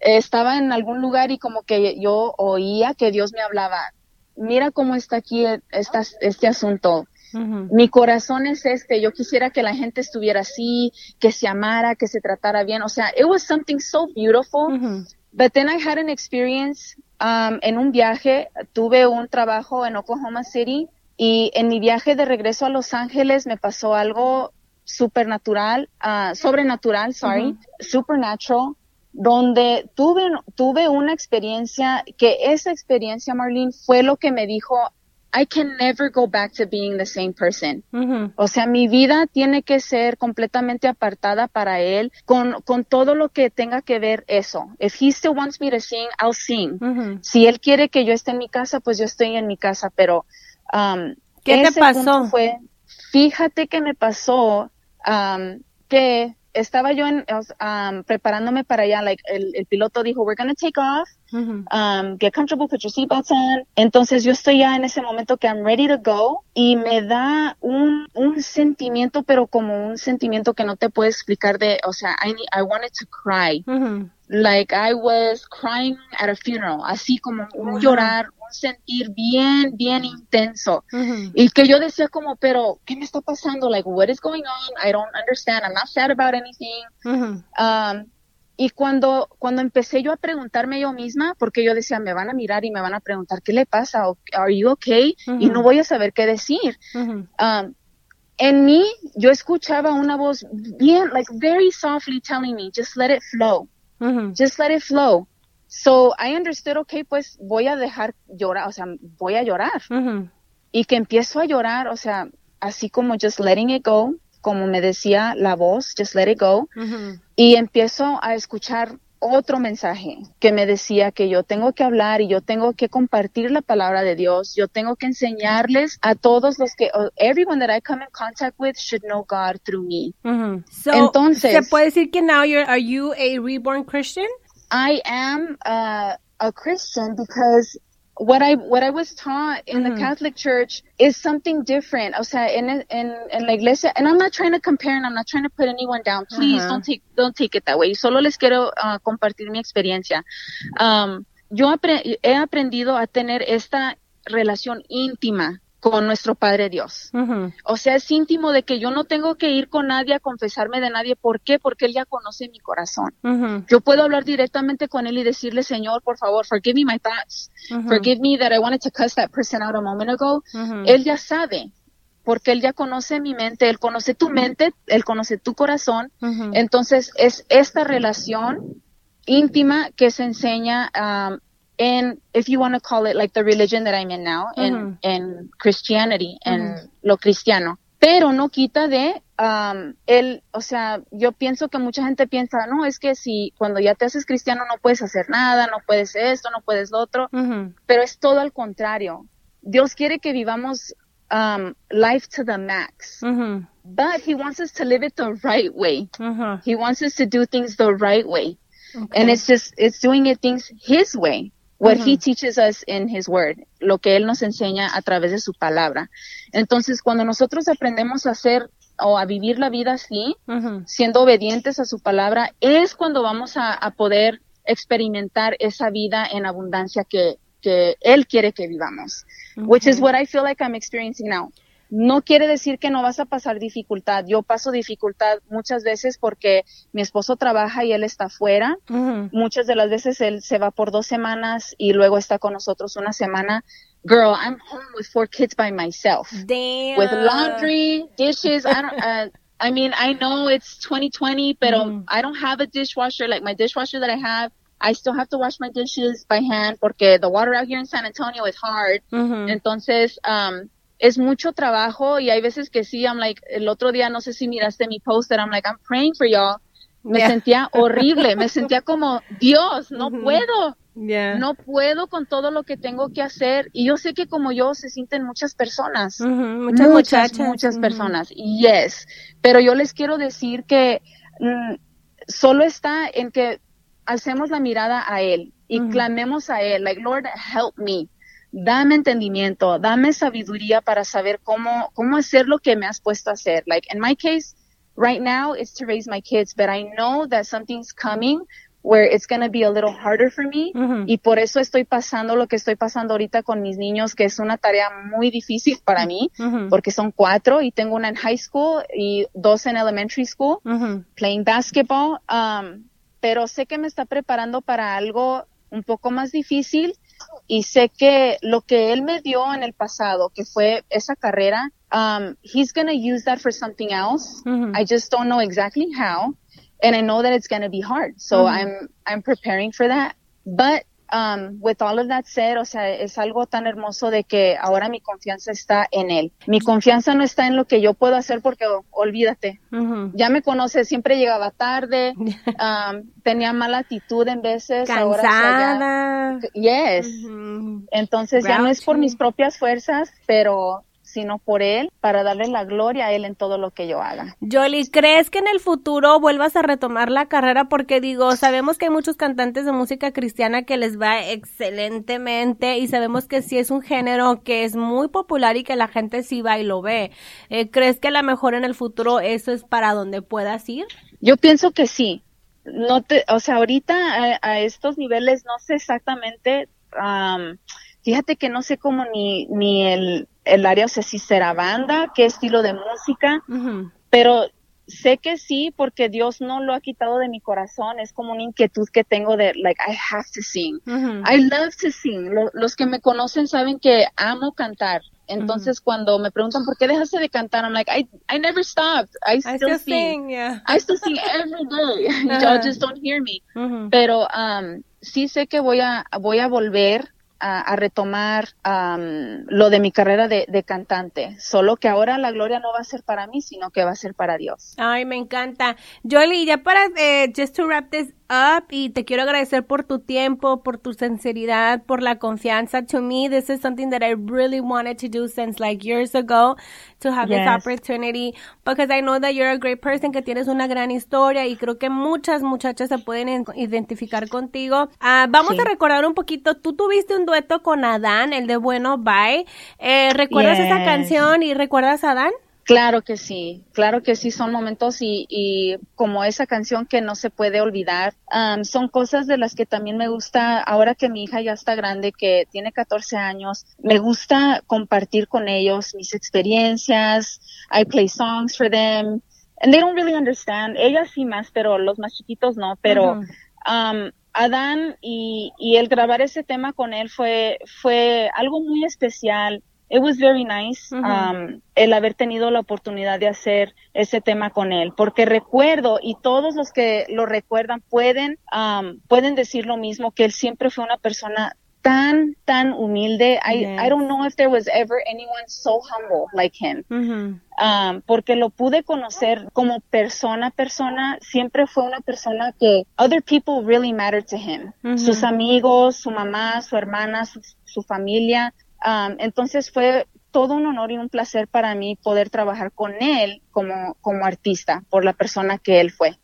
estaba en algún lugar y como que yo oía que Dios me hablaba, mira cómo está aquí esta, este asunto. Mi corazón es este, yo quisiera que la gente estuviera así, que se amara, que se tratara bien. O sea, it was something so beautiful. But then I had an experience um, en un viaje, tuve un trabajo en Oklahoma City y en mi viaje de regreso a Los Ángeles me pasó algo supernatural, uh, sobrenatural, sorry, supernatural, donde tuve, tuve una experiencia que esa experiencia, Marlene, fue lo que me dijo, I can never go back to being the same person. O sea, mi vida tiene que ser completamente apartada para él con, con todo lo que tenga que ver eso. If he still wants me to sing, I'll sing. Si él quiere que yo esté en mi casa, pues yo estoy en mi casa, pero um, ¿Qué te pasó? Fue, fíjate que me pasó um, que estaba yo en, um, preparándome para allá, like, el, el, piloto dijo, we're gonna take off, um, get comfortable, put your seatbelts on. Entonces yo estoy ya en ese momento que I'm ready to go y me da un, un sentimiento, pero como un sentimiento que no te puedo explicar de, o sea, I, I wanted to cry. Like I was crying at a funeral, así como un llorar, sentir bien, bien intenso. Y que yo decía como, pero, ¿qué me está pasando? Like, what is going on? I don't understand. I'm not sad about anything. Um, y cuando, cuando empecé yo a preguntarme yo misma, porque yo decía, me van a mirar y me van a preguntar, ¿qué le pasa? ¿Are you okay? Y no voy a saber qué decir. Um, en mí, yo escuchaba una voz bien, like, very softly telling me, just let it flow. Just let it flow. So I understood, okay, pues voy a dejar llorar, o sea, voy a llorar. Y que empiezo a llorar, o sea, así como just letting it go, como me decía la voz, just let it go. Y empiezo a escuchar otro mensaje que me decía que yo tengo que hablar y yo tengo que compartir la palabra de Dios. Yo tengo que enseñarles a todos los que, everyone that I come in contact with should know God through me. Entonces, ¿se puede decir que now you're, are you a reborn Christian? I am uh, a Christian because what I what I was taught in mm-hmm. the Catholic Church is something different. O sea, en, en, en la iglesia, and I'm not trying to compare and I'm not trying to put anyone down. Please uh-huh. don't take don't take it that way. Solo les quiero uh, compartir mi experiencia. Um, yo apre- he aprendido a tener esta relación íntima con nuestro Padre Dios. O sea, es íntimo de que yo no tengo que ir con nadie a confesarme de nadie. ¿Por qué? Porque Él ya conoce mi corazón. Yo puedo hablar directamente con Él y decirle, Señor, por favor, forgive me my thoughts. Forgive me that I wanted to cuss that person out a moment ago. Él ya sabe. Porque Él ya conoce mi mente, Él conoce tu mente, Él conoce tu corazón. Entonces, es esta relación íntima que se enseña um, in if you want to call it like the religion that I'm in now in mm-hmm. in Christianity en mm-hmm. lo cristiano. Pero no quita de um, el o sea yo pienso que mucha gente piensa no es que si cuando ya te haces cristiano no puedes hacer nada no puedes esto no puedes lo otro mm-hmm. pero es todo al contrario. Dios quiere que vivamos um, life to the max. But he wants us to live it the right way. He wants us to do things the right way. And it's just it's doing it things his way what he teaches us in his word, lo que él nos enseña a través de su palabra. Entonces, cuando nosotros aprendemos a hacer o a vivir la vida así, siendo obedientes a su palabra, es cuando vamos a, poder experimentar esa vida en abundancia que, que él quiere que vivamos, which is what I feel like I'm experiencing now. No quiere decir que no vas a pasar dificultad. Yo paso dificultad muchas veces porque mi esposo trabaja y él está fuera. Muchas de las veces él se va por dos semanas y luego está con nosotros una semana. Girl, I'm home with four kids by myself. Damn. With laundry, dishes. I don't. Uh, I mean, I know it's 2020, but I don't have a dishwasher. Like my dishwasher that I have, I still have to wash my dishes by hand porque the water out here in San Antonio is hard. Entonces, um, es mucho trabajo y hay veces que sí, I'm like, el otro día no sé si miraste mi post, I'm like, I'm praying for y'all. Me sentía horrible, me sentía como, Dios, no puedo. No puedo con todo lo que tengo que hacer. Y yo sé que como yo se sienten muchas personas. Muchas, muchas, muchas personas. Yes. Pero yo les quiero decir que mm, solo está en que hacemos la mirada a Él y clamemos a Él, like, Lord, help me dame entendimiento, dame sabiduría para saber cómo, cómo hacer lo que me has puesto a hacer. Like in my case, right now it's to raise my kids, but I know that something's coming where it's going to be a little harder for me y por eso estoy pasando lo que estoy pasando ahorita con mis niños que es una tarea muy difícil para mí porque son cuatro y tengo una en high school y dos en elementary school playing basketball um, pero sé que me está preparando para algo un poco más difícil y sé que lo que él me dio en el pasado que fue esa carrera um, he's going to use that for something else I just don't know exactly how and I know that it's going to be hard. So mm-hmm. I'm I'm preparing for that. But um, with all of that said, o sea, es algo tan hermoso de que ahora mi confianza está en él. Mi confianza no está en lo que yo puedo hacer porque oh, olvídate. Ya me conoce, siempre llegaba tarde, um, tenía mala actitud en veces. Cansada. Ahora, yes. Mm-hmm. Entonces ya no es por mis propias fuerzas, pero sino por Él, para darle la gloria a Él en todo lo que yo haga. Jolie, ¿crees que en el futuro vuelvas a retomar la carrera? Porque digo, sabemos que hay muchos cantantes de música cristiana que les va excelentemente y sabemos que sí es un género que es muy popular y que la gente sí va y lo ve. Eh, ¿Crees que a lo mejor en el futuro eso es para donde puedas ir? Yo pienso que sí. No te, o sea, ahorita a, estos niveles no sé exactamente, fíjate que no sé cómo ni, ni el, el área, o sea, si será banda, qué estilo de música, pero sé que sí porque Dios no lo ha quitado de mi corazón, es como una inquietud que tengo de, like, I have to sing. I love to sing. los que me conocen saben que amo cantar. Entonces, cuando me preguntan por qué dejaste de cantar, I'm like, I, I never stopped. I still, sing. I still sing every day. Y'all just don't hear me. Pero um, sí sé que voy a, voy a volver a, retomar lo de mi carrera de, cantante, solo que ahora la gloria no va a ser para mí, sino que va a ser para Dios. Ay, me encanta. Jolie, ya para, eh, just to wrap this up, y te quiero agradecer por tu tiempo, por tu sinceridad, por la confianza. To me, this is something that I really wanted to do since like years ago, to have this opportunity, because I know that you're a great person, que tienes una gran historia, y creo que muchas muchachas se pueden identificar contigo. Ah, vamos a recordar un poquito, tú tuviste un con Adán, el de Bueno Bye. Eh, ¿Recuerdas esa canción y recuerdas a Adán? Claro que sí, claro que sí, son momentos y, como esa canción que no se puede olvidar, um, son cosas de las que también me gusta, ahora que mi hija ya está grande, que tiene 14 años, me gusta compartir con ellos mis experiencias, I play songs for them, and they don't really understand, ellas sí más, pero los más chiquitos no, pero um, Adán y, y el grabar ese tema con él fue, fue algo muy especial. It was very nice um, el haber tenido la oportunidad de hacer ese tema con él, porque recuerdo y todos los que lo recuerdan pueden um, pueden decir lo mismo que él siempre fue una persona tan, tan humilde. I, I don't know if there was ever anyone so humble like him. um, porque lo pude conocer como persona persona. Siempre fue una persona que other people really mattered to him. Sus amigos, su mamá, su hermana, su, su familia. Um, entonces fue todo un honor y un placer para mí poder trabajar con él como, como artista, por la persona que él fue.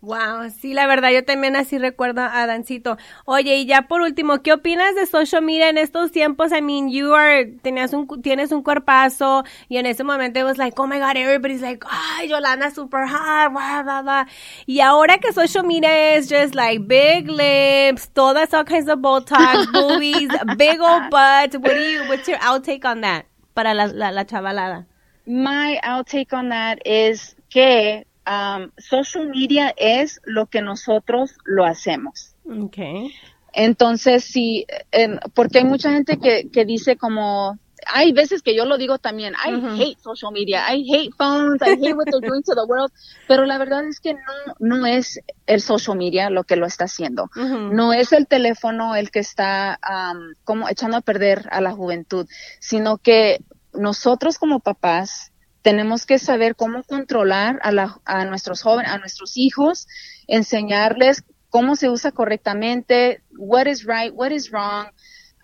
Wow, sí, la verdad, yo también así recuerdo a Dancito. Oye, y ya por último, ¿qué opinas de social media en estos tiempos? I mean, you are, tenías un, tienes un cuerpazo, y en ese momento it was like, oh my god, everybody's like, ay, Yolanda super hot, blah, blah, blah. Y ahora que social media es just like big lips, todas all kinds of Botox, boobies, big old butts, what do you, what's your outtake on that? Para la, la, la chavalada. My outtake on that is que um, social media es lo que nosotros lo hacemos. Okay. Entonces, sí, porque hay mucha gente que, que dice como, hay veces que yo lo digo también, I hate social media, I hate phones, I hate what they're doing to the world, pero la verdad es que no, no es el social media lo que lo está haciendo, no es el teléfono el que está um, como echando a perder a la juventud, sino que nosotros como papás tenemos que saber cómo controlar a, nuestros jóvenes, a nuestros hijos, enseñarles cómo se usa correctamente, what is right, what is wrong.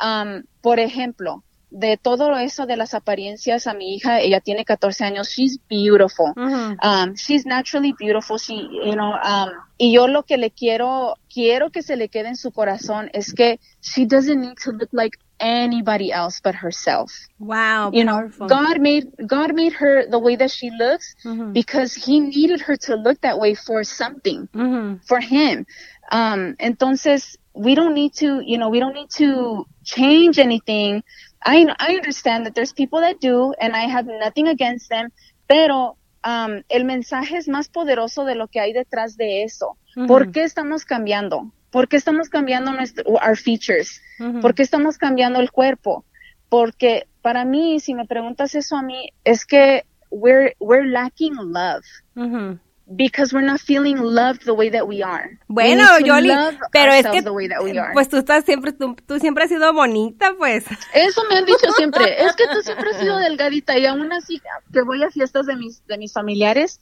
Um, por ejemplo, de todo eso de las apariencias a mi hija, ella tiene 14 años, she's beautiful. Um, she's naturally beautiful. She, you know, um, y yo lo que le quiero, quiero que se le quede en su corazón es que she doesn't need to look like anybody else but herself. Wow, you powerful. know, God made God made her the way that she looks mm-hmm. because He needed her to look that way for something, mm-hmm. for Him. Um, entonces, we don't need to, you know, we don't need to change anything. I, I understand that there's people that do, and I have nothing against them, pero um, el mensaje es más poderoso de lo que hay detrás de eso. ¿Por qué estamos cambiando? ¿Por qué estamos cambiando nuestro, our features? ¿Por qué estamos cambiando el cuerpo? Porque para mí, si me preguntas eso a mí, es que we're, we're lacking love. Because we're not feeling loved the way that we are. Bueno, Yoli, pero es que pues tú estás siempre, tú, tú, siempre has sido bonita, pues. Eso me han dicho siempre. es que tú siempre has sido delgadita y aún así que voy a fiestas de mis de mis familiares.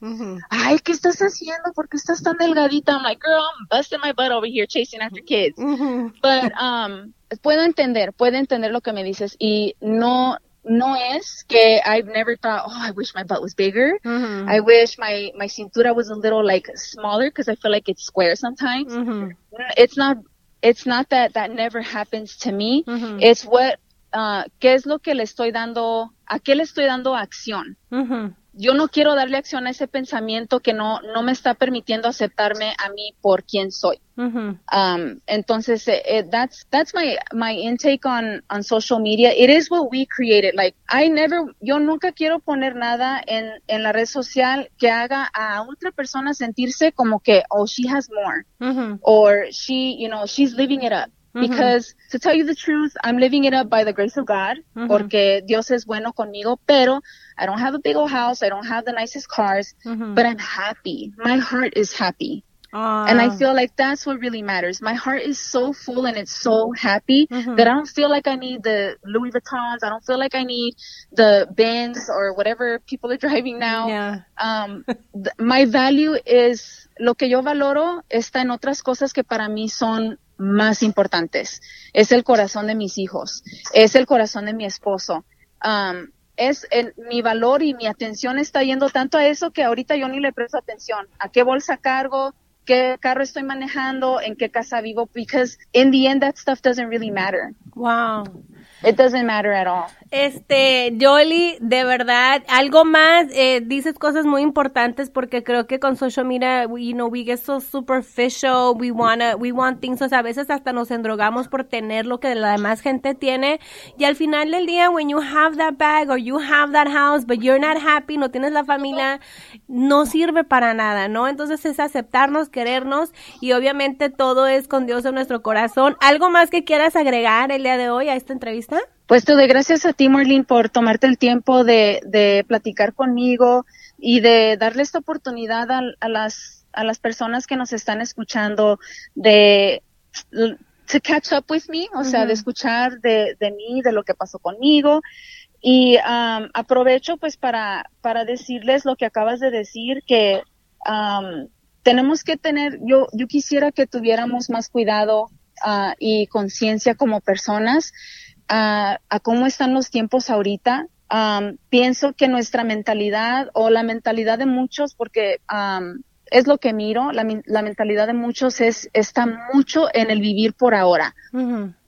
Ay, ¿qué estás haciendo? ¿Por qué estás tan delgadita? I'm like, girl, I'm busting my butt over here chasing after kids. But um, puedo entender, puedo entender lo que me dices y no no es que I've never thought, oh, I wish my butt was bigger. Mm-hmm. I wish my, my cintura was a little like smaller because I feel like it's square sometimes. Mm-hmm. It's not, it's not that that never happens to me. Mm-hmm. It's what, uh, qué es lo que le estoy dando, a qué le estoy dando acción. Yo no quiero darle acción a ese pensamiento que no, no me está permitiendo aceptarme a mí por quien soy. um, entonces, eh, eh, that's, that's my, my intake on, on social media. It is what we created. Like, I never, yo nunca quiero poner nada en, en la red social que haga a otra persona sentirse como que, oh, she has more. Or she, you know, she's living it up. Because to tell you the truth, I'm living it up by the grace of God, porque Dios es bueno conmigo, pero I don't have a big old house, I don't have the nicest cars, but I'm happy. My heart is happy. And I feel like that's what really matters. My heart is so full and it's so happy that I don't feel like I need the Louis Vuittons. I don't feel like I need the Benz or whatever people are driving now. Yeah. Um, th- my value is lo que yo valoro está en otras cosas que para mí son más importantes. Es el corazón de mis hijos, es el corazón de mi esposo. Um, es el, mi valor y mi atención está yendo tanto a eso que ahorita yo ni le presto atención. ¿A qué bolsa cargo? ¿Qué carro estoy manejando? ¿En qué casa vivo? Because in the end, that stuff doesn't really matter. Wow. It doesn't matter at all. Este, Jolly, de verdad, algo más, eh, dices cosas muy importantes porque creo que con social media, we, you know, we get so superficial, we wanna, we want things, o sea, a veces hasta nos endrogamos por tener lo que la demás gente tiene y al final del día, when you have that bag or you have that house, but you're not happy, no tienes la familia, no sirve para nada, ¿no? Entonces es aceptarnos, querernos y obviamente todo es con Dios en nuestro corazón. ¿Algo más que quieras agregar el día de hoy a esta entrevista? Pues te doy gracias a ti, Marlene, por tomarte el tiempo de, de platicar conmigo y de darle esta oportunidad a, a, las, a las personas que nos están escuchando de to catch up with me, o sea, de escuchar de, de mí, de lo que pasó conmigo. Y um, aprovecho pues para, para decirles lo que acabas de decir, que um, tenemos que tener, yo, yo quisiera que tuviéramos más cuidado uh, y conciencia como personas a, cómo están los tiempos ahorita, pienso que nuestra mentalidad o la mentalidad de muchos, porque es lo que miro, la, la, mentalidad de muchos es está mucho en el vivir por ahora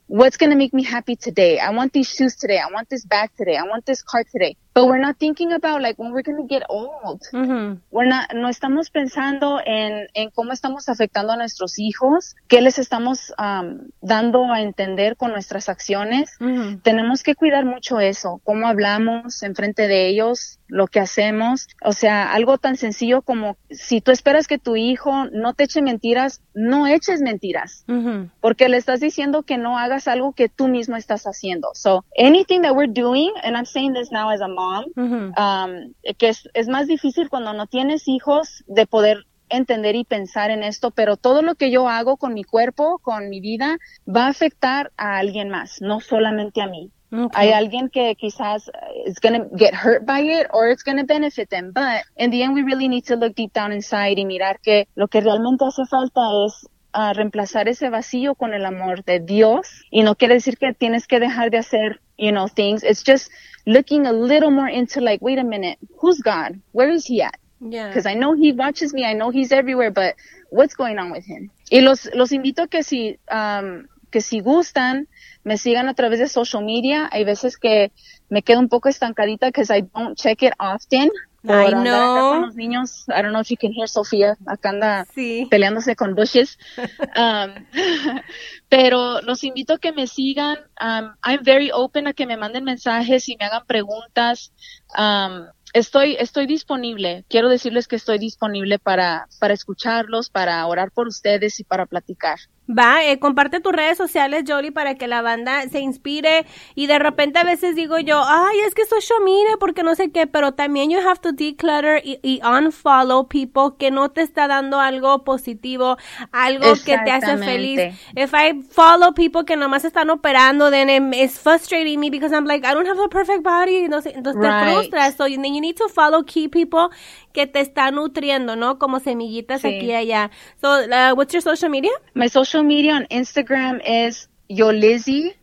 what's going to make me happy today? I want these shoes today. I want this bag today. I want this car today. But we're not thinking about like when we're going to get old. Mm-hmm. We're not, no estamos pensando en, en cómo estamos afectando a nuestros hijos, qué les estamos um, dando a entender con nuestras acciones. Mm-hmm. Tenemos que cuidar mucho eso, cómo hablamos en frente de ellos, lo que hacemos. O sea, algo tan sencillo como si tú esperas que tu hijo no te eche mentiras, no eches mentiras. Mm-hmm. Porque le estás diciendo que no hagas algo que tú mismo estás haciendo. So, anything that we're doing, and I'm saying this now as a mom, um, que es, es más difícil cuando no tienes hijos de poder entender y pensar en esto, pero todo lo que yo hago con mi cuerpo, con mi vida, va a afectar a alguien más, no solamente a mí. Hay alguien que quizás is going to get hurt by it or it's going to benefit them. But in the end, we really need to look deep down inside y mirar que lo que realmente hace falta es uh, reemplazar ese vacío con el amor de Dios. Y no quiere decir que tienes que dejar de hacer, you know, things. It's just looking a little more into like, wait a minute, who's God? Where is he at? Yeah. Because I know he watches me, I know he's everywhere, but what's going on with him? Y los, los invito a que si, um, que si gustan, me sigan a través de social media. Hay veces que me quedo un poco estancadita because I don't check it often. Acá know. con los niños. I don't know if you can hear Sofía, acá anda Sí. peleándose con bushes. Um, pero los invito a que me sigan. Um, I'm very open a que me manden mensajes y me hagan preguntas. Um, estoy, estoy disponible. Quiero decirles que estoy disponible para, para escucharlos, para orar por ustedes y para platicar. Va, eh, comparte tus redes sociales, Jolie, para que la banda se inspire. Y de repente a veces digo yo, ay, es que social media, porque no sé qué, pero también you have to declutter y, y unfollow people que no te está dando algo positivo, algo que te hace feliz. If I follow people que nomás están operando, then it- it's frustrating me because I'm like, I don't have a perfect body. No sé, entonces te Right. frustras. So you, you need to follow key people que te están nutriendo, ¿no? Como semillitas Sí. aquí y allá. So, uh, what's your social media? My social media on Instagram es Yolizzy.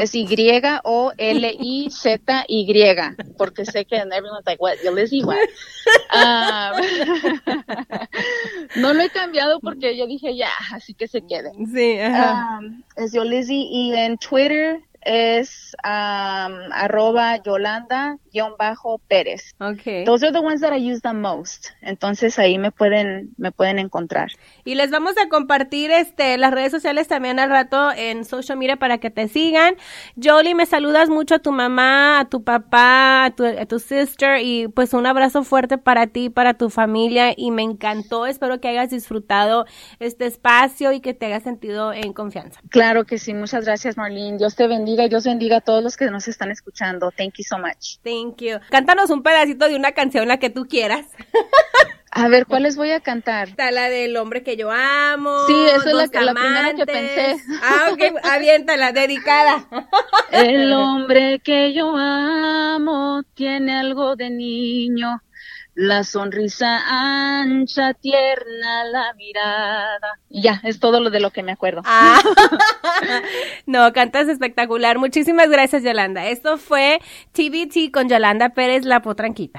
Es Y-O-L-I-Z-Y, porque sé que everyone's like, what, Yolizzy, what? Um, no lo he cambiado porque yo dije, ya, así que se quede. Sí, ajá. Um, es Yolizzy y en Twitter es um, arroba Yolanda-Pérez. okay. Those are the ones that I use the most. Entonces ahí me pueden, me pueden encontrar. Y les vamos a compartir este las redes sociales también al rato en social media para que te sigan. Jolie, me saludas mucho a tu mamá, a tu papá, a tu, a tu sister y pues un abrazo fuerte para ti, para tu familia y me encantó. Espero que hayas disfrutado este espacio y que te hayas sentido en confianza. Claro que sí. Muchas gracias, Marlene. Dios te bendiga y Dios bendiga a todos los que nos están escuchando. Thank you so much. Thank you. Cántanos un pedacito de una canción la que tú quieras. A ver, ¿cuál les voy a cantar? Está la del hombre que yo amo. Sí, esa es la que- la primera que pensé. Ah, ok, aviéntala, dedicada. El hombre que yo amo tiene algo de niño, la sonrisa ancha, tierna, la mirada. Ya, es todo lo de lo que me acuerdo. Ah. No, cantas espectacular. Muchísimas gracias, Yolanda. Esto fue TBT con Yolanda Pérez, la potranquita.